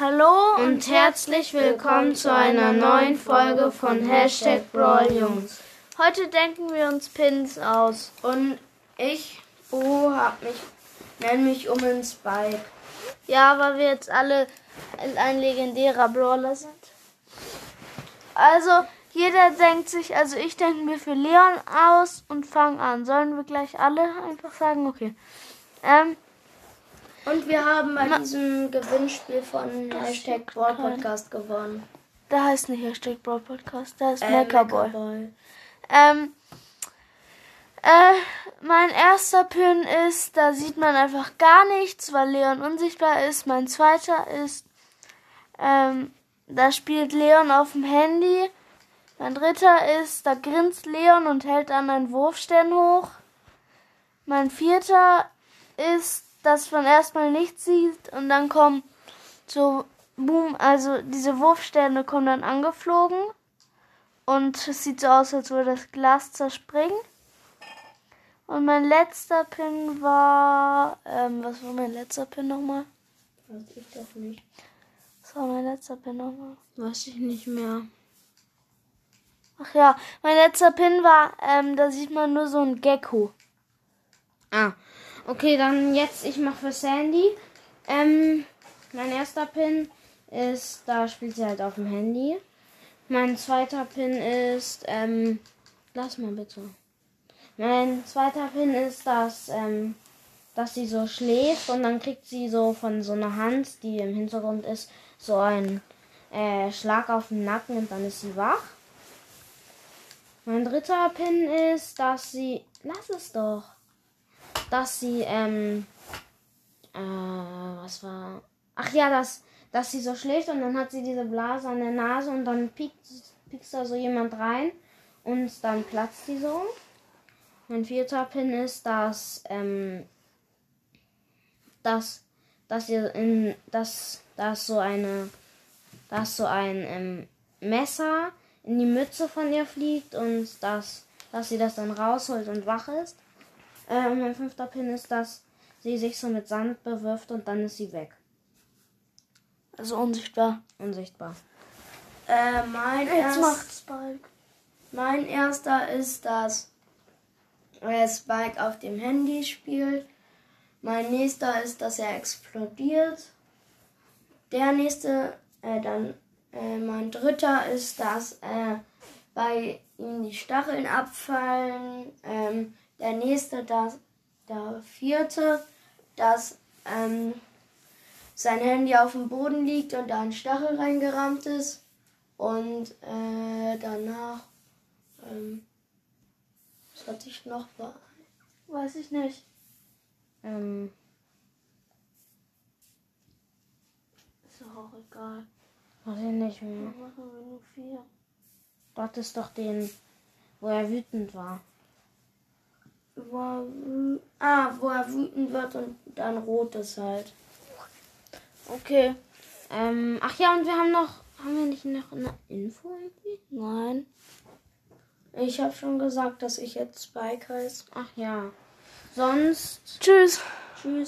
Hallo und herzlich willkommen zu einer neuen Folge von Hashtag Brawljungs. Heute denken wir uns Pins aus. Und ich, Bo, hab mich, nenn mich um den Spike. Ja, weil wir jetzt alle ein legendärer Brawler sind. Also, jeder denkt sich, also ich denke mir für Leon aus und fange an. Sollen wir gleich alle einfach sagen? Okay. Ähm, Und wir haben bei diesem Gewinnspiel von Hashtag Brawl Podcast gewonnen. da heißt nicht Hashtag Brawl Podcast, da ist Äh, Meckerboy. Meckerboy. Ähm, äh, mein erster Pin ist, da sieht man einfach gar nichts, weil Leon unsichtbar ist. Mein zweiter ist, ähm, da spielt Leon auf dem Handy. Mein dritter ist, da grinst Leon und hält dann einen Wurfstern hoch. Mein vierter ist, dass man erstmal nichts sieht und dann kommen so Boom, also diese Wurfsterne kommen dann angeflogen. Und es sieht so aus, als würde das Glas zerspringen. Und mein letzter Pin war. Ähm, was war mein letzter Pin nochmal? Weiß ich doch nicht. Was war mein letzter Pin nochmal? Weiß ich nicht mehr. Ach ja, mein letzter Pin war, ähm, da sieht man nur so ein Gecko. Ah, okay, dann jetzt ich mach für Sandy. Ähm, mein erster Pin ist, da spielt sie halt auf dem Handy. Mein zweiter Pin ist, ähm, lass mal bitte. Mein zweiter Pin ist, dass, ähm, dass sie so schläft und dann kriegt sie so von so einer Hand, die im Hintergrund ist, so einen äh, Schlag auf den Nacken und dann ist sie wach. Mein dritter Pin ist, dass sie, lass es doch dass sie, ähm, äh, was war? Ach ja, dass, dass sie so schläft und dann hat sie diese Blase an der Nase und dann piekt, piekst da so jemand rein und dann platzt die so. Mein vierter Pin ist, dass, ähm, dass, dass ihr in, dass, dass so eine, dass so ein ähm, Messer in die Mütze von ihr fliegt und dass, dass sie das dann rausholt und wach ist. Äh, und mein fünfter Pin ist, dass sie sich so mit Sand bewirft und dann ist sie weg. Also unsichtbar. Unsichtbar. Äh, mein, Jetzt erst, macht Spike. mein erster ist, dass äh, Spike auf dem Handy spielt. Mein nächster ist, dass er explodiert. Der nächste, äh, dann äh, mein dritter ist, dass äh, bei ihm die Stacheln abfallen. Ähm, der nächste, das, der vierte, dass ähm, sein Handy auf dem Boden liegt und da ein Stachel reingerammt ist. Und äh, danach, ähm, was hatte ich noch? Weiß ich nicht. Ähm, Ist doch auch egal. weiß ich nicht mehr. Dann machen wir nur vier. Dort ist doch den, wo er wütend war. Wo er, ah, wo er wütend wird und dann rot ist halt. Okay. Ähm, ach ja, und wir haben noch, haben wir nicht noch eine Info irgendwie? Nein. Ich habe schon gesagt, dass ich jetzt Spike heiße. Ach ja. Sonst Tschüss. Tschüss.